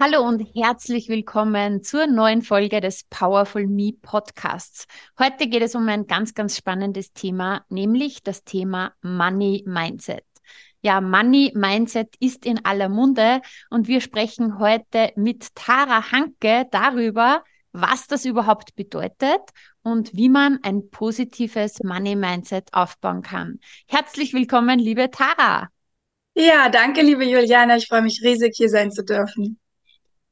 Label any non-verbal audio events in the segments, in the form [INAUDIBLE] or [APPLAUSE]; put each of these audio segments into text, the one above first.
Hallo und herzlich willkommen zur neuen Folge des Powerful Me Podcasts. Heute geht es um ein ganz, ganz spannendes Thema, nämlich das Thema Money Mindset. Ja, Money Mindset ist in aller Munde und wir sprechen heute mit Tara Hanke darüber, was das überhaupt bedeutet und wie man ein positives Money Mindset aufbauen kann. Herzlich willkommen, liebe Tara. Ja, danke, liebe Juliana. Ich freue mich riesig, hier sein zu dürfen.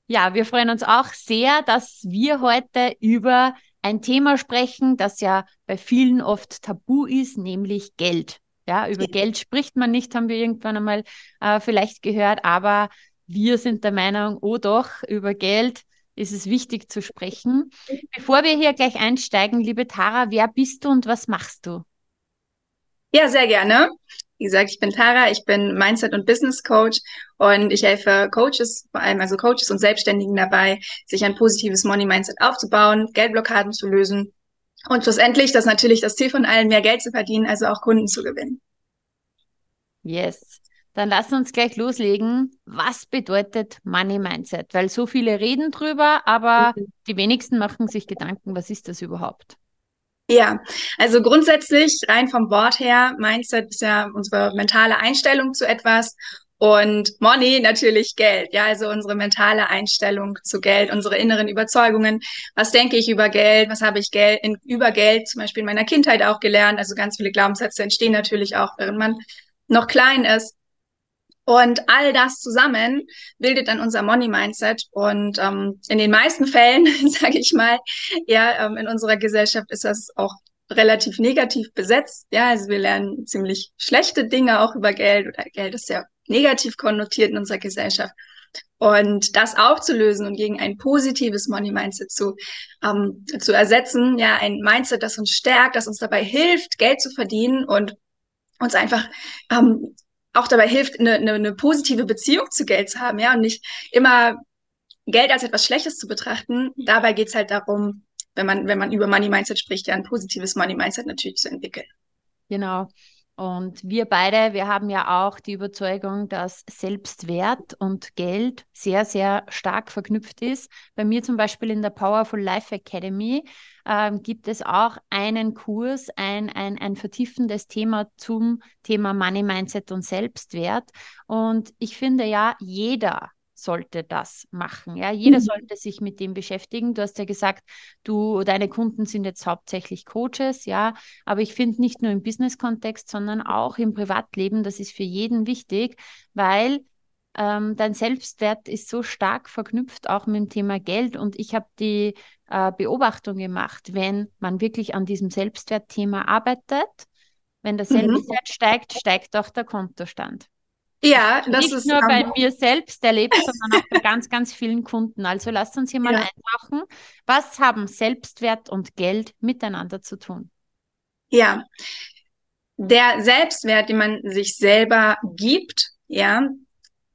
Ja, wir freuen uns auch sehr, dass wir heute über ein Thema sprechen, das ja bei vielen oft tabu ist, nämlich Geld. Ja, über ja. Geld spricht man nicht, haben wir irgendwann einmal äh, vielleicht gehört, aber wir sind der Meinung, oh doch, über Geld ist es wichtig zu sprechen. Bevor wir hier gleich einsteigen, liebe Tara, wer bist du und was machst du? Ja, sehr gerne. Wie gesagt, ich bin Tara, ich bin Mindset- und Business Coach und ich helfe Coaches, vor allem also Coaches und Selbstständigen dabei, sich ein positives Money Mindset aufzubauen, Geldblockaden zu lösen und schlussendlich, das ist natürlich das Ziel von allen, mehr Geld zu verdienen, also auch Kunden zu gewinnen. Yes. Dann lass uns gleich loslegen. Was bedeutet Money Mindset? Weil so viele reden drüber, aber mhm. die wenigsten machen sich Gedanken, was ist das überhaupt? Ja, also grundsätzlich rein vom Wort her, Mindset ist ja unsere mentale Einstellung zu etwas und Money natürlich Geld, ja, also unsere mentale Einstellung zu Geld, unsere inneren Überzeugungen. Was denke ich über Geld? Was habe ich Geld in, über Geld zum Beispiel in meiner Kindheit auch gelernt? Also ganz viele Glaubenssätze entstehen natürlich auch, während man noch klein ist. Und all das zusammen bildet dann unser Money Mindset. Und ähm, in den meisten Fällen, [LAUGHS] sage ich mal, ja, ähm, in unserer Gesellschaft ist das auch relativ negativ besetzt. Ja, also wir lernen ziemlich schlechte Dinge auch über Geld oder Geld ist sehr negativ konnotiert in unserer Gesellschaft. Und das aufzulösen und gegen ein positives Money Mindset zu, ähm, zu ersetzen, ja, ein Mindset, das uns stärkt, das uns dabei hilft, Geld zu verdienen und uns einfach ähm, auch dabei hilft, eine, eine, eine positive Beziehung zu Geld zu haben, ja, und nicht immer Geld als etwas Schlechtes zu betrachten. Dabei geht's halt darum, wenn man, wenn man über Money Mindset spricht, ja, ein positives Money Mindset natürlich zu entwickeln. Genau. Und wir beide, wir haben ja auch die Überzeugung, dass Selbstwert und Geld sehr, sehr stark verknüpft ist. Bei mir zum Beispiel in der Powerful Life Academy ähm, gibt es auch einen Kurs, ein, ein, ein vertiefendes Thema zum Thema Money Mindset und Selbstwert. Und ich finde ja, jeder sollte das machen. Ja, jeder mhm. sollte sich mit dem beschäftigen. Du hast ja gesagt, du, deine Kunden sind jetzt hauptsächlich Coaches, ja, aber ich finde nicht nur im Business-Kontext, sondern auch im Privatleben, das ist für jeden wichtig, weil ähm, dein Selbstwert ist so stark verknüpft auch mit dem Thema Geld und ich habe die äh, Beobachtung gemacht, wenn man wirklich an diesem Selbstwertthema arbeitet, wenn der mhm. Selbstwert mhm. steigt, steigt auch der Kontostand. Ja, das Nicht ist nur bei mir selbst erlebt, sondern auch bei ganz, ganz vielen Kunden. Also lasst uns hier mal ja. eintauchen. Was haben Selbstwert und Geld miteinander zu tun? Ja, der Selbstwert, den man sich selber gibt, ja,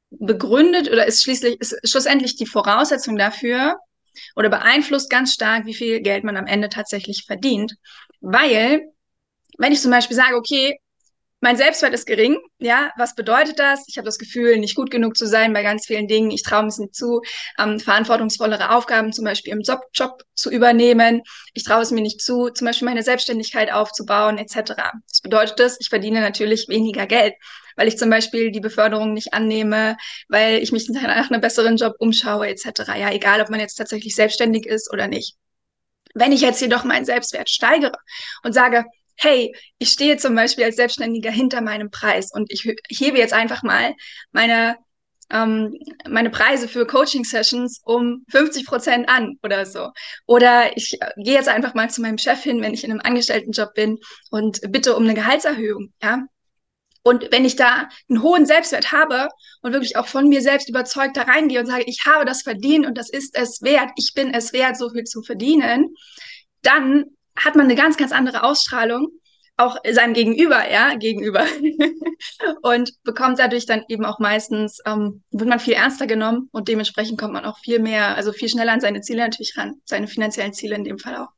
begründet oder ist schließlich, ist schlussendlich die Voraussetzung dafür oder beeinflusst ganz stark, wie viel Geld man am Ende tatsächlich verdient. Weil, wenn ich zum Beispiel sage, okay, mein Selbstwert ist gering. Ja, was bedeutet das? Ich habe das Gefühl, nicht gut genug zu sein bei ganz vielen Dingen. Ich traue es nicht zu, ähm, verantwortungsvollere Aufgaben zum Beispiel im Job, Job zu übernehmen. Ich traue es mir nicht zu, zum Beispiel meine Selbstständigkeit aufzubauen etc. Das bedeutet das, ich verdiene natürlich weniger Geld, weil ich zum Beispiel die Beförderung nicht annehme, weil ich mich nach einem besseren Job umschaue etc. Ja, egal, ob man jetzt tatsächlich selbstständig ist oder nicht. Wenn ich jetzt jedoch meinen Selbstwert steigere und sage, hey, ich stehe zum Beispiel als Selbstständiger hinter meinem Preis und ich hebe jetzt einfach mal meine, ähm, meine Preise für Coaching-Sessions um 50 Prozent an oder so. Oder ich äh, gehe jetzt einfach mal zu meinem Chef hin, wenn ich in einem Angestelltenjob bin und bitte um eine Gehaltserhöhung, ja. Und wenn ich da einen hohen Selbstwert habe und wirklich auch von mir selbst überzeugt da reingehe und sage, ich habe das verdient und das ist es wert, ich bin es wert, so viel zu verdienen, dann hat man eine ganz, ganz andere Ausstrahlung, auch seinem Gegenüber, ja, gegenüber. [LAUGHS] und bekommt dadurch dann eben auch meistens, ähm, wird man viel ernster genommen und dementsprechend kommt man auch viel mehr, also viel schneller an seine Ziele natürlich ran, seine finanziellen Ziele in dem Fall auch.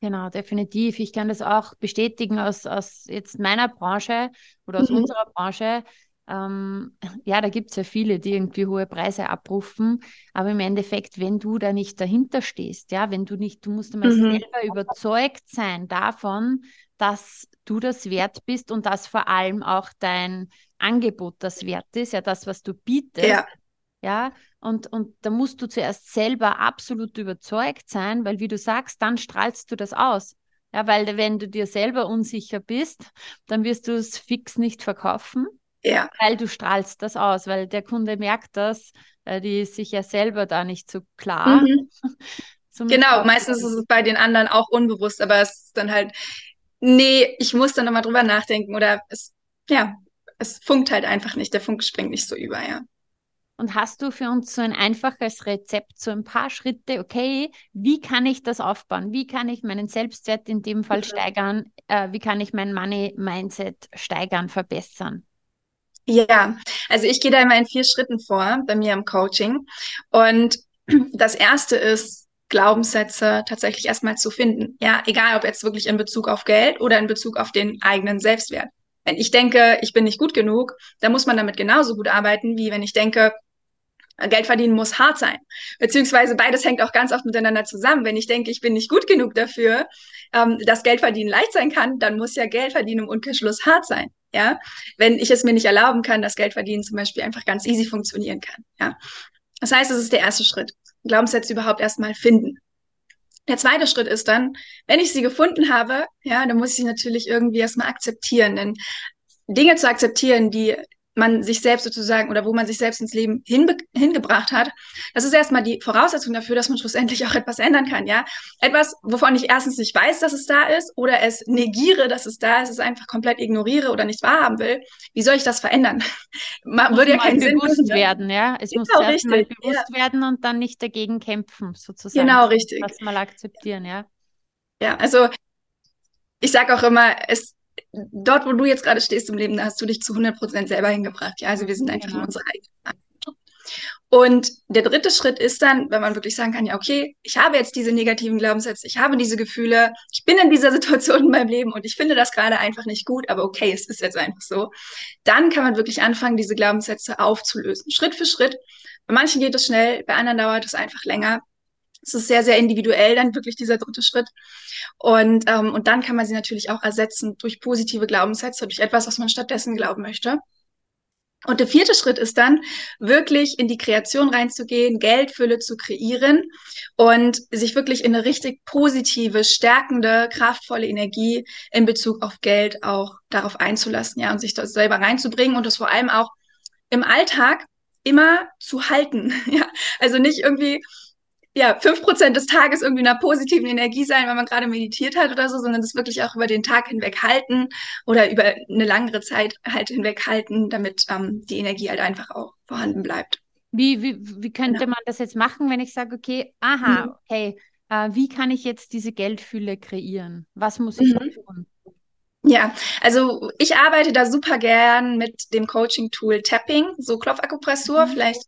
Genau, definitiv. Ich kann das auch bestätigen aus, aus jetzt meiner Branche oder aus mhm. unserer Branche. Ähm, ja, da gibt es ja viele, die irgendwie hohe Preise abrufen, aber im Endeffekt, wenn du da nicht dahinter stehst, ja, wenn du nicht, du musst einmal mhm. selber überzeugt sein davon, dass du das wert bist und dass vor allem auch dein Angebot das wert ist, ja, das, was du bietest. Ja. Ja, und, und da musst du zuerst selber absolut überzeugt sein, weil wie du sagst, dann strahlst du das aus. Ja, weil wenn du dir selber unsicher bist, dann wirst du es fix nicht verkaufen. Ja. Weil du strahlst das aus, weil der Kunde merkt das, die ist sich ja selber da nicht so klar. Mhm. [LAUGHS] genau, meistens ist es bei den anderen auch unbewusst, aber es ist dann halt, nee, ich muss dann nochmal drüber nachdenken oder es, ja, es funkt halt einfach nicht, der Funk springt nicht so über, ja. Und hast du für uns so ein einfaches Rezept, so ein paar Schritte, okay, wie kann ich das aufbauen? Wie kann ich meinen Selbstwert in dem Fall steigern? Äh, wie kann ich mein Money-Mindset steigern, verbessern? Ja, also ich gehe da immer in vier Schritten vor bei mir im Coaching. Und [CLEARS THROAT] das erste ist, Glaubenssätze tatsächlich erstmal zu finden. Ja, egal ob jetzt wirklich in Bezug auf Geld oder in Bezug auf den eigenen Selbstwert. Wenn ich denke, ich bin nicht gut genug, dann muss man damit genauso gut arbeiten, wie wenn ich denke, Geld verdienen muss hart sein. Beziehungsweise beides hängt auch ganz oft miteinander zusammen. Wenn ich denke, ich bin nicht gut genug dafür, ähm, dass Geld verdienen leicht sein kann, dann muss ja Geld verdienen im Umkehrschluss hart sein. Ja, wenn ich es mir nicht erlauben kann, dass Geld verdienen zum Beispiel einfach ganz easy funktionieren kann. Ja, das heißt, es ist der erste Schritt. Glaubenssätze überhaupt erstmal finden. Der zweite Schritt ist dann, wenn ich sie gefunden habe, ja, dann muss ich natürlich irgendwie erstmal akzeptieren. Denn Dinge zu akzeptieren, die man sich selbst sozusagen oder wo man sich selbst ins Leben hinbe hingebracht hat, das ist erstmal die Voraussetzung dafür, dass man schlussendlich auch etwas ändern kann, ja. Etwas, wovon ich erstens nicht weiß, dass es da ist oder es negiere, dass es da ist, es einfach komplett ignoriere oder nicht wahrhaben will. Wie soll ich das verändern? [LAUGHS] Man würde ja keinen Sinn bewusst werden, ja. Es genau, muss erst richtig, mal bewusst ja. werden und dann nicht dagegen kämpfen, sozusagen. Genau, richtig. Das mal akzeptieren, ja. Ja, also ich sage auch immer, es dort, wo du jetzt gerade stehst im Leben, da hast du dich zu 100 Prozent selber hingebracht. Ja, also wir sind einfach genau. in unserer eigenen und der dritte Schritt ist dann, wenn man wirklich sagen kann, ja, okay, ich habe jetzt diese negativen Glaubenssätze, ich habe diese Gefühle, ich bin in dieser [LAUGHS] Situation in meinem Leben und ich finde das gerade einfach nicht gut, aber okay, es ist jetzt einfach so. Dann kann man wirklich anfangen, diese Glaubenssätze aufzulösen, Schritt für Schritt. Bei manchen geht es schnell, bei anderen dauert es einfach länger. Es ist sehr, sehr individuell dann wirklich dieser dritte Schritt. Und, ähm, und dann kann man sie natürlich auch ersetzen durch positive Glaubenssätze, durch etwas, was man stattdessen glauben möchte. Und der vierte Schritt ist dann, wirklich in die Kreation reinzugehen, Geldfülle zu kreieren und sich wirklich in eine richtig positive, stärkende, kraftvolle Energie in Bezug auf Geld auch darauf einzulassen, ja, und sich das selber reinzubringen und das vor allem auch im Alltag immer zu halten, [LAUGHS] ja. Also nicht irgendwie ja, fünf Prozent des Tages irgendwie in einer positiven Energie sein, wenn man gerade meditiert hat oder so, sondern das wirklich auch über den Tag hinweg halten oder über eine langere Zeit halt hinweg halten, damit ähm, die Energie halt einfach auch vorhanden bleibt. Wie, wie, wie könnte genau. man das jetzt machen, wenn ich sage, okay, aha, mhm. okay, äh, wie kann ich jetzt diese Geldfülle kreieren? Was muss ich mhm. tun? Ja, also ich arbeite da super gern mit dem Coaching-Tool Tapping, so Klopfakupressur. Mhm. Vielleicht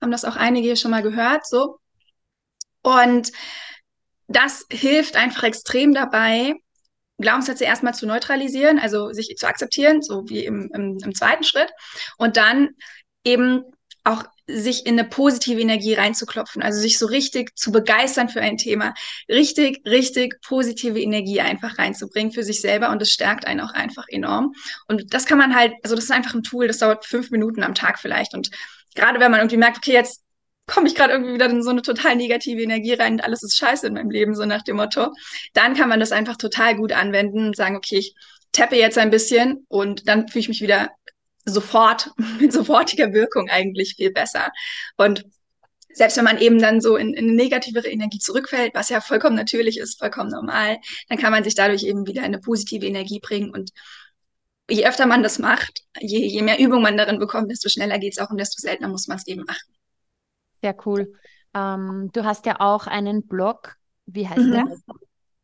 haben das auch einige hier schon mal gehört. So, und das hilft einfach extrem dabei, Glaubenssätze erstmal zu neutralisieren, also sich zu akzeptieren, so wie im, im, im zweiten Schritt. Und dann eben auch sich in eine positive Energie reinzuklopfen, also sich so richtig zu begeistern für ein Thema, richtig, richtig positive Energie einfach reinzubringen für sich selber und das stärkt einen auch einfach enorm. Und das kann man halt, also das ist einfach ein Tool, das dauert fünf Minuten am Tag vielleicht und gerade wenn man irgendwie merkt, okay, jetzt komme ich gerade irgendwie wieder in so eine total negative Energie rein und alles ist scheiße in meinem Leben, so nach dem Motto, dann kann man das einfach total gut anwenden und sagen, okay, ich tappe jetzt ein bisschen und dann fühle ich mich wieder sofort, [LAUGHS] mit sofortiger Wirkung eigentlich viel besser. Und selbst wenn man eben dann so in, in eine negativere Energie zurückfällt, was ja vollkommen natürlich ist, vollkommen normal, dann kann man sich dadurch eben wieder in eine positive Energie bringen und je öfter man das macht, je, je mehr Übung man darin bekommt, desto schneller geht es auch und desto seltener muss man es eben machen. Sehr cool. Ähm, du hast ja auch einen Blog. Wie heißt mhm. der?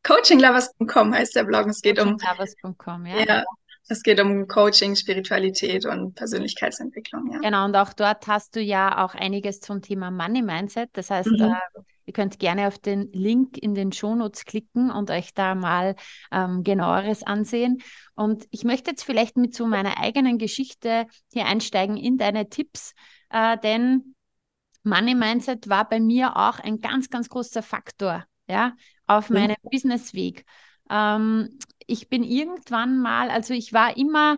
Coachinglovers.com heißt der Blog. Es geht um ja. ja. Es geht um Coaching, Spiritualität und Persönlichkeitsentwicklung, ja. Genau, und auch dort hast du ja auch einiges zum Thema Money Mindset. Das heißt, mhm. äh, ihr könnt gerne auf den Link in den Shownotes klicken und euch da mal ähm, genaueres ansehen. Und ich möchte jetzt vielleicht mit so meiner eigenen Geschichte hier einsteigen in deine Tipps, äh, denn Money Mindset war bei mir auch ein ganz, ganz großer Faktor, ja, auf mhm. meinem Businessweg. Ähm, ich bin irgendwann mal, also ich war immer,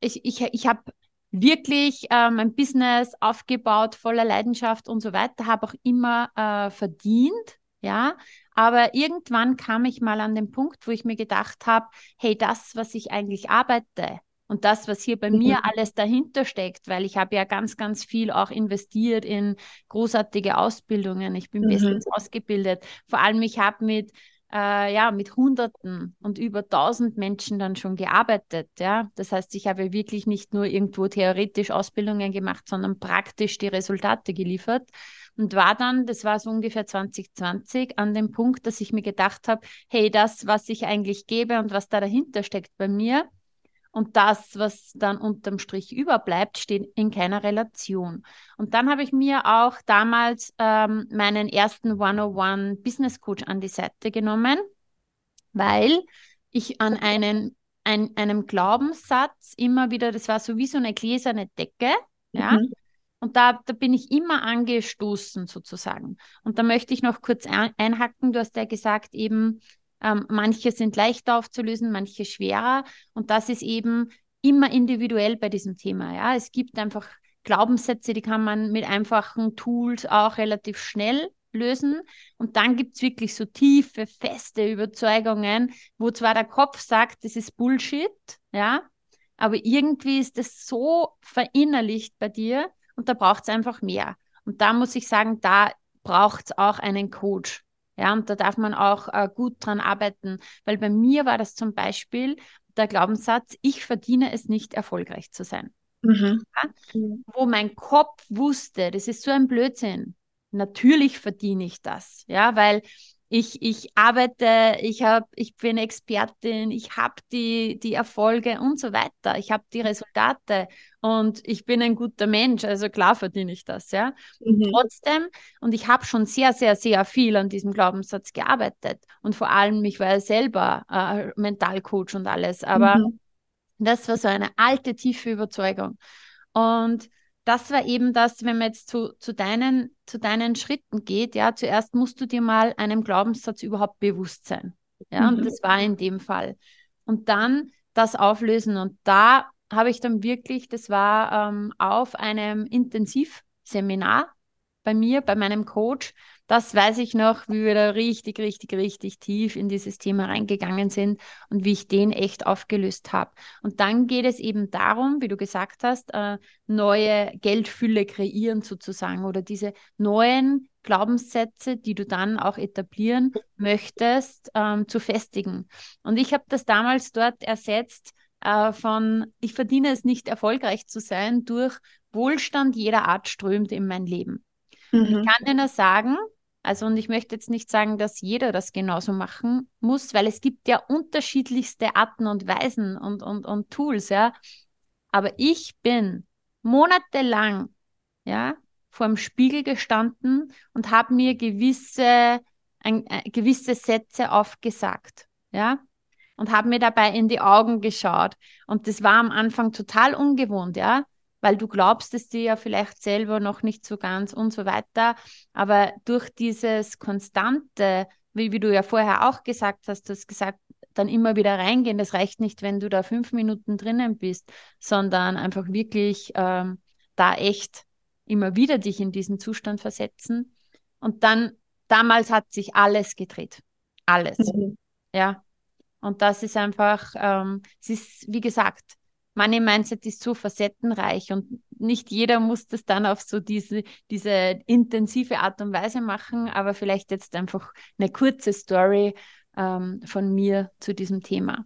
ich, ich, ich habe wirklich äh, mein Business aufgebaut, voller Leidenschaft und so weiter, habe auch immer äh, verdient, ja. Aber irgendwann kam ich mal an den Punkt, wo ich mir gedacht habe, hey, das, was ich eigentlich arbeite, und das, was hier bei mhm. mir alles dahinter steckt, weil ich habe ja ganz, ganz viel auch investiert in großartige Ausbildungen. Ich bin mhm. bestens ausgebildet. Vor allem, ich habe mit äh, ja, mit Hunderten und über tausend Menschen dann schon gearbeitet. Ja? Das heißt, ich habe wirklich nicht nur irgendwo theoretisch Ausbildungen gemacht, sondern praktisch die Resultate geliefert und war dann, das war so ungefähr 2020, an dem Punkt, dass ich mir gedacht habe, hey, das, was ich eigentlich gebe und was da dahinter steckt bei mir, und das, was dann unterm Strich überbleibt, steht in keiner Relation. Und dann habe ich mir auch damals ähm, meinen ersten 101 Business Coach an die Seite genommen, weil ich an einen, ein, einem Glaubenssatz immer wieder, das war so wie so eine gläserne Decke, ja, mhm. Und da, da bin ich immer angestoßen sozusagen. Und da möchte ich noch kurz einhacken. Du hast ja gesagt, eben, ähm, manche sind leichter aufzulösen, manche schwerer. Und das ist eben immer individuell bei diesem Thema. Ja, es gibt einfach Glaubenssätze, die kann man mit einfachen Tools auch relativ schnell lösen. Und dann gibt es wirklich so tiefe, feste Überzeugungen, wo zwar der Kopf sagt, das ist Bullshit, ja, aber irgendwie ist es so verinnerlicht bei dir und da braucht es einfach mehr. Und da muss ich sagen, da braucht es auch einen Coach. Ja, und da darf man auch äh, gut dran arbeiten, weil bei mir war das zum Beispiel der Glaubenssatz, ich verdiene es nicht, erfolgreich zu sein. Mhm. Ja? Wo mein Kopf wusste, das ist so ein Blödsinn. Natürlich verdiene ich das, ja, weil ich, ich arbeite, ich, hab, ich bin Expertin, ich habe die, die Erfolge und so weiter. Ich habe die Resultate und ich bin ein guter Mensch, also klar verdiene ich das, ja. Mhm. Trotzdem, und ich habe schon sehr, sehr, sehr viel an diesem Glaubenssatz gearbeitet und vor allem, ich war ja selber äh, Mentalcoach und alles, aber mhm. das war so eine alte, tiefe Überzeugung. Und das war eben das, wenn man jetzt zu, zu, deinen, zu deinen Schritten geht, ja, zuerst musst du dir mal einem Glaubenssatz überhaupt bewusst sein. Ja, mhm. und das war in dem Fall. Und dann das auflösen. Und da habe ich dann wirklich, das war ähm, auf einem Intensivseminar bei mir, bei meinem Coach, das weiß ich noch, wie wir da richtig, richtig, richtig tief in dieses Thema reingegangen sind und wie ich den echt aufgelöst habe. Und dann geht es eben darum, wie du gesagt hast, äh, neue Geldfülle kreieren sozusagen oder diese neuen Glaubenssätze, die du dann auch etablieren möchtest, ähm, zu festigen. Und ich habe das damals dort ersetzt äh, von, ich verdiene es nicht erfolgreich zu sein, durch Wohlstand jeder Art strömt in mein Leben. Mhm. Ich kann dir nur sagen, also und ich möchte jetzt nicht sagen, dass jeder das genauso machen muss, weil es gibt ja unterschiedlichste Arten und Weisen und, und, und Tools, ja. Aber ich bin monatelang, ja, vor dem Spiegel gestanden und habe mir gewisse, ein, äh, gewisse Sätze aufgesagt, ja und habe mir dabei in die Augen geschaut. Und das war am Anfang total ungewohnt, ja, weil du glaubst es dir ja vielleicht selber noch nicht so ganz und so weiter. Aber durch dieses konstante, wie, wie du ja vorher auch gesagt hast, du hast gesagt, dann immer wieder reingehen. Das reicht nicht, wenn du da fünf Minuten drinnen bist, sondern einfach wirklich ähm, da echt immer wieder dich in diesen Zustand versetzen. Und dann, damals hat sich alles gedreht. Alles. Mhm. Ja. Und das ist einfach, ähm, es ist, wie gesagt, Money Mindset ist so facettenreich und nicht jeder muss das dann auf so diese, diese intensive Art und Weise machen, aber vielleicht jetzt einfach eine kurze Story ähm, von mir zu diesem Thema.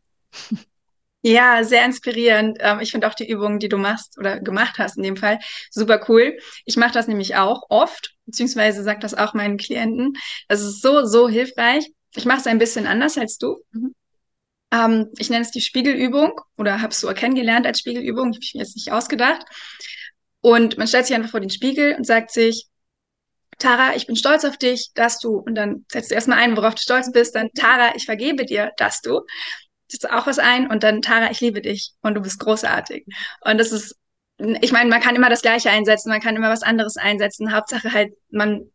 Ja, sehr inspirierend. Ähm, ich finde auch die Übungen, die du machst oder gemacht hast in dem Fall, super cool. Ich mache das nämlich auch oft, beziehungsweise sage das auch meinen Klienten. Das ist so, so hilfreich. Ich mache es ein bisschen anders als du. Mhm. Ähm, ich nenne es die Spiegelübung oder habe es so kennengelernt als Spiegelübung. Ich habe mir jetzt nicht ausgedacht. Und man stellt sich einfach vor den Spiegel und sagt sich, Tara, ich bin stolz auf dich, dass du, und dann setzt du erstmal ein, worauf du stolz bist, dann Tara, ich vergebe dir, dass du setzt auch was ein und dann Tara, ich liebe dich und du bist großartig. Und das ist, ich meine, man kann immer das Gleiche einsetzen, man kann immer was anderes einsetzen. Hauptsache halt, man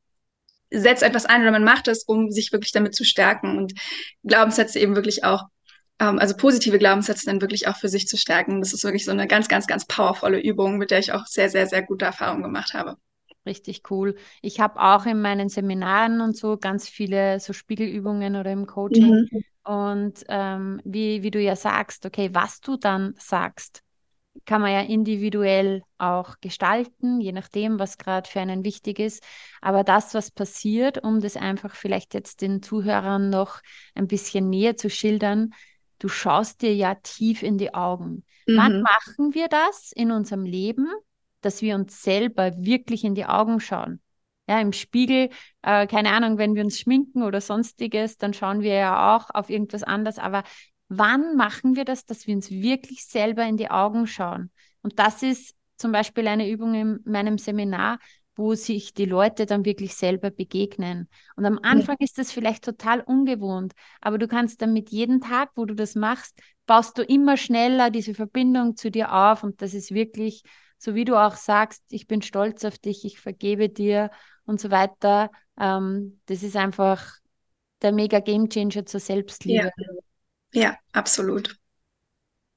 setzt etwas ein oder man macht es, um sich wirklich damit zu stärken und Glaubenssätze eben wirklich auch, ähm, also positive Glaubenssätze dann wirklich auch für sich zu stärken. Das ist wirklich so eine ganz, ganz, ganz powervolle Übung, mit der ich auch sehr, sehr, sehr gute Erfahrungen gemacht habe. Richtig cool. Ich habe auch in meinen Seminaren und so ganz viele so Spiegelübungen oder im Coaching. Mhm. Und ähm, wie, wie du ja sagst, okay, was du dann sagst, kann man ja individuell auch gestalten, je nachdem, was gerade für einen wichtig ist. Aber das, was passiert, um das einfach vielleicht jetzt den Zuhörern noch ein bisschen näher zu schildern, du schaust dir ja tief in die Augen. Mhm. Wann machen wir das in unserem Leben? dass wir uns selber wirklich in die Augen schauen. Ja, im Spiegel, äh, keine Ahnung, wenn wir uns schminken oder sonstiges, dann schauen wir ja auch auf irgendwas anderes. Aber wann machen wir das, dass wir uns wirklich selber in die Augen schauen? Und das ist zum Beispiel eine Übung in meinem Seminar, wo sich die Leute dann wirklich selber begegnen. Und am Anfang ja. ist das vielleicht total ungewohnt, aber du kannst dann mit jedem Tag, wo du das machst, baust du immer schneller diese Verbindung zu dir auf und das ist wirklich so wie du auch sagst, ich bin stolz auf dich, ich vergebe dir und so weiter. Ähm, das ist einfach der mega Gamechanger zur Selbstliebe. Ja, ja absolut.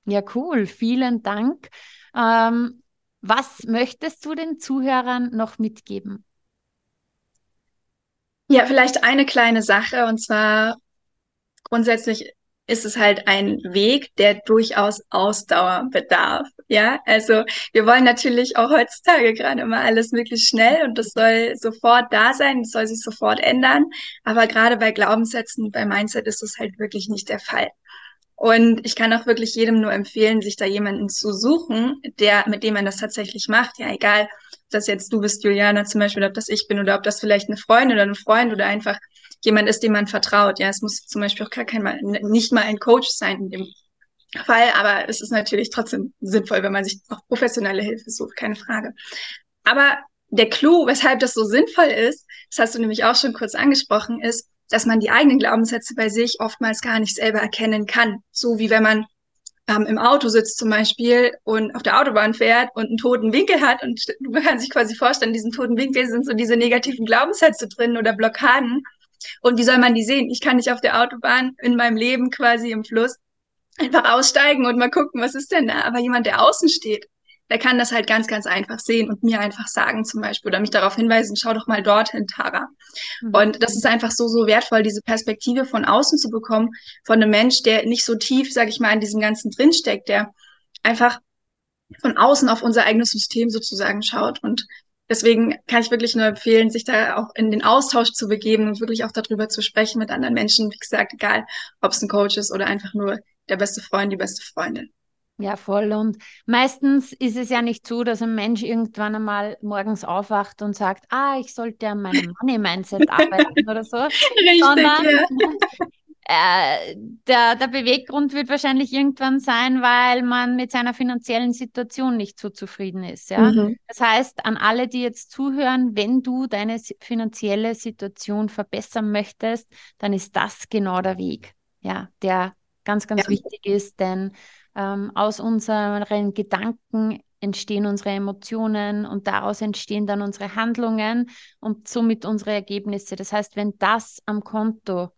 Ja, cool. Vielen Dank. Ähm, was möchtest du den Zuhörern noch mitgeben? Ja, vielleicht eine kleine Sache und zwar grundsätzlich ist es halt ein Weg, der durchaus Ausdauer bedarf. Ja, also wir wollen natürlich auch heutzutage gerade immer alles möglichst schnell und das soll sofort da sein, das soll sich sofort ändern. Aber gerade bei Glaubenssätzen, bei Mindset ist das halt wirklich nicht der Fall. Und ich kann auch wirklich jedem nur empfehlen, sich da jemanden zu suchen, der, mit dem man das tatsächlich macht. Ja, egal, ob das jetzt du bist, Juliana zum Beispiel, oder ob das ich bin, oder ob das vielleicht eine Freundin oder ein Freund oder einfach jemand ist, dem man vertraut. Ja, es muss zum Beispiel auch gar kein mal, nicht mal ein Coach sein in dem Fall, aber es ist natürlich trotzdem sinnvoll, wenn man sich auch professionelle Hilfe sucht, keine Frage. Aber der Clou, weshalb das so sinnvoll ist, das hast du nämlich auch schon kurz angesprochen, ist, dass man die eigenen Glaubenssätze bei sich oftmals gar nicht selber erkennen kann. So wie wenn man ähm, im Auto sitzt zum Beispiel und auf der Autobahn fährt und einen toten Winkel hat und man [LAUGHS] kann sich quasi vorstellen, in diesem toten Winkel sind so diese negativen Glaubenssätze drin oder Blockaden. Und wie soll man die sehen? Ich kann nicht auf der Autobahn in meinem Leben quasi im Fluss einfach aussteigen und mal gucken, was ist denn da. Aber jemand, der außen steht, der kann das halt ganz, ganz einfach sehen und mir einfach sagen zum Beispiel oder mich darauf hinweisen, schau doch mal dorthin, Tara. Mhm. Und das ist einfach so, so wertvoll, diese Perspektive von außen zu bekommen, von einem Mensch, der nicht so tief, sag ich mal, in diesem Ganzen drinsteckt, der einfach von außen auf unser eigenes System sozusagen schaut. Und deswegen kann ich wirklich nur empfehlen, sich da auch in den Austausch zu begeben und wirklich auch darüber zu sprechen mit anderen Menschen. Wie gesagt, egal, ob es ein Coach ist oder einfach nur der beste Freund, die beste Freundin. Ja, voll. Und meistens ist es ja nicht so, dass ein Mensch irgendwann einmal morgens aufwacht und sagt, ah, ich sollte an meinem Money-Mindset [LAUGHS] arbeiten oder so. Richtig, Sondern ja. äh, der, der Beweggrund wird wahrscheinlich irgendwann sein, weil man mit seiner finanziellen Situation nicht so zufrieden ist. Ja? Mhm. Das heißt, an alle, die jetzt zuhören, wenn du deine finanzielle Situation verbessern möchtest, dann ist das genau der Weg, ja, der ganz, ganz ja. wichtig ist, denn ähm, aus unseren Gedanken entstehen unsere Emotionen und daraus entstehen dann unsere Handlungen und somit unsere Ergebnisse. Das heißt, wenn das am Konto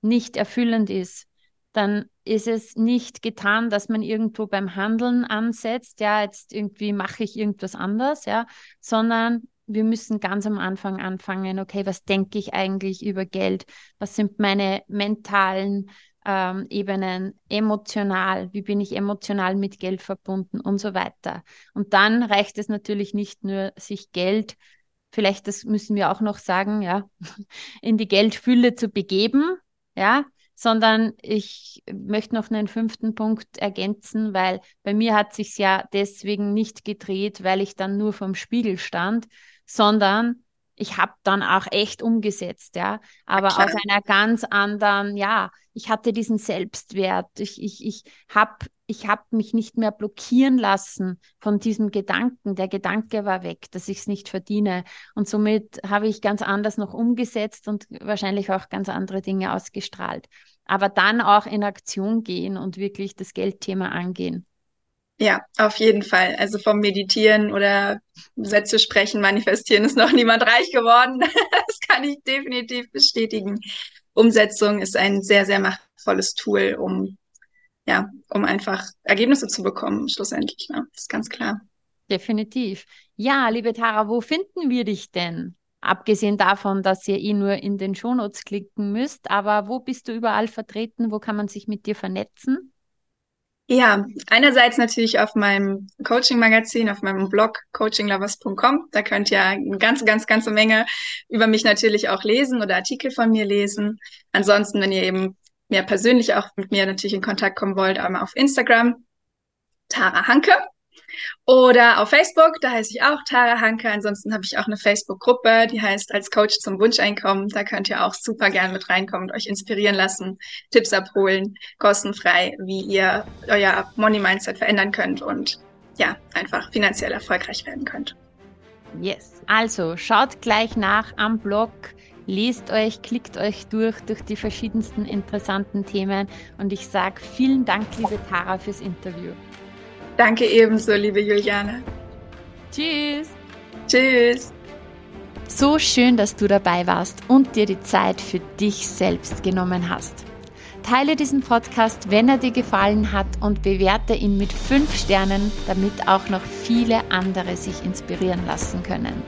nicht erfüllend ist, dann ist es nicht getan, dass man irgendwo beim Handeln ansetzt, ja, jetzt irgendwie mache ich irgendwas anders, ja, sondern wir müssen ganz am Anfang anfangen, okay, was denke ich eigentlich über Geld? Was sind meine mentalen ähm, Ebenen, emotional, wie bin ich emotional mit Geld verbunden und so weiter. Und dann reicht es natürlich nicht nur, sich Geld, vielleicht das müssen wir auch noch sagen, ja, [LAUGHS] in die Geldfülle zu begeben, ja, sondern ich möchte noch einen fünften Punkt ergänzen, weil bei mir hat sich ja deswegen nicht gedreht, weil ich dann nur vom Spiegel stand, sondern ich habe dann auch echt umgesetzt, ja, aber Klar. aus einer ganz anderen, ja, ich hatte diesen Selbstwert, ich, ich, ich habe ich hab mich nicht mehr blockieren lassen von diesem Gedanken. Der Gedanke war weg, dass ich es nicht verdiene. Und somit habe ich ganz anders noch umgesetzt und wahrscheinlich auch ganz andere Dinge ausgestrahlt. Aber dann auch in Aktion gehen und wirklich das Geldthema angehen. Ja, auf jeden Fall. Also vom Meditieren oder Sätze sprechen, manifestieren ist noch [LAUGHS] niemand reich geworden. [LAUGHS] das kann ich definitiv bestätigen. Umsetzung ist ein sehr, sehr machtvolles Tool, um, ja, um einfach Ergebnisse zu bekommen, schlussendlich. Ja, das ist ganz klar. Definitiv. Ja, liebe Tara, wo finden wir dich denn? Abgesehen davon, dass ihr eh nur in den Shownotes klicken müsst, aber wo bist du überall vertreten? Wo kann man sich mit dir vernetzen? Ja, einerseits natürlich auf meinem Coaching-Magazin, auf meinem Blog coachinglovers.com. Da könnt ihr eine ganz, ganz, ganze Menge über mich natürlich auch lesen oder Artikel von mir lesen. Ansonsten, wenn ihr eben mehr persönlich auch mit mir natürlich in Kontakt kommen wollt, einmal auf Instagram, Tara Hanke. Oder auf Facebook, da heiße ich auch Tara Hanke. Ansonsten habe ich auch eine Facebook-Gruppe, die heißt als Coach zum Wunscheinkommen. Da könnt ihr auch super gern mit reinkommen und euch inspirieren lassen, Tipps abholen, kostenfrei, wie ihr euer Money Mindset verändern könnt und ja, einfach finanziell erfolgreich werden könnt. Yes. Also schaut gleich nach am Blog, lest euch, klickt euch durch durch die verschiedensten interessanten Themen und ich sage vielen Dank, liebe Tara, fürs Interview. Danke ebenso, liebe Juliane. Tschüss. Tschüss. So schön, dass du dabei warst und dir die Zeit für dich selbst genommen hast. Teile diesen Podcast, wenn er dir gefallen hat und bewerte ihn mit 5 Sternen, damit auch noch viele andere sich inspirieren lassen können.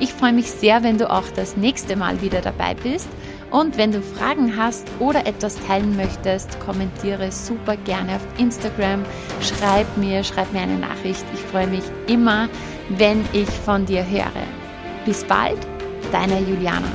Ich freue mich sehr, wenn du auch das nächste Mal wieder dabei bist und wenn du Fragen hast oder etwas teilen möchtest, kommentiere super gerne auf Instagram, schreib mir, schreib mir eine Nachricht. Ich freue mich immer, wenn ich von dir höre. Bis bald, deine Juliana.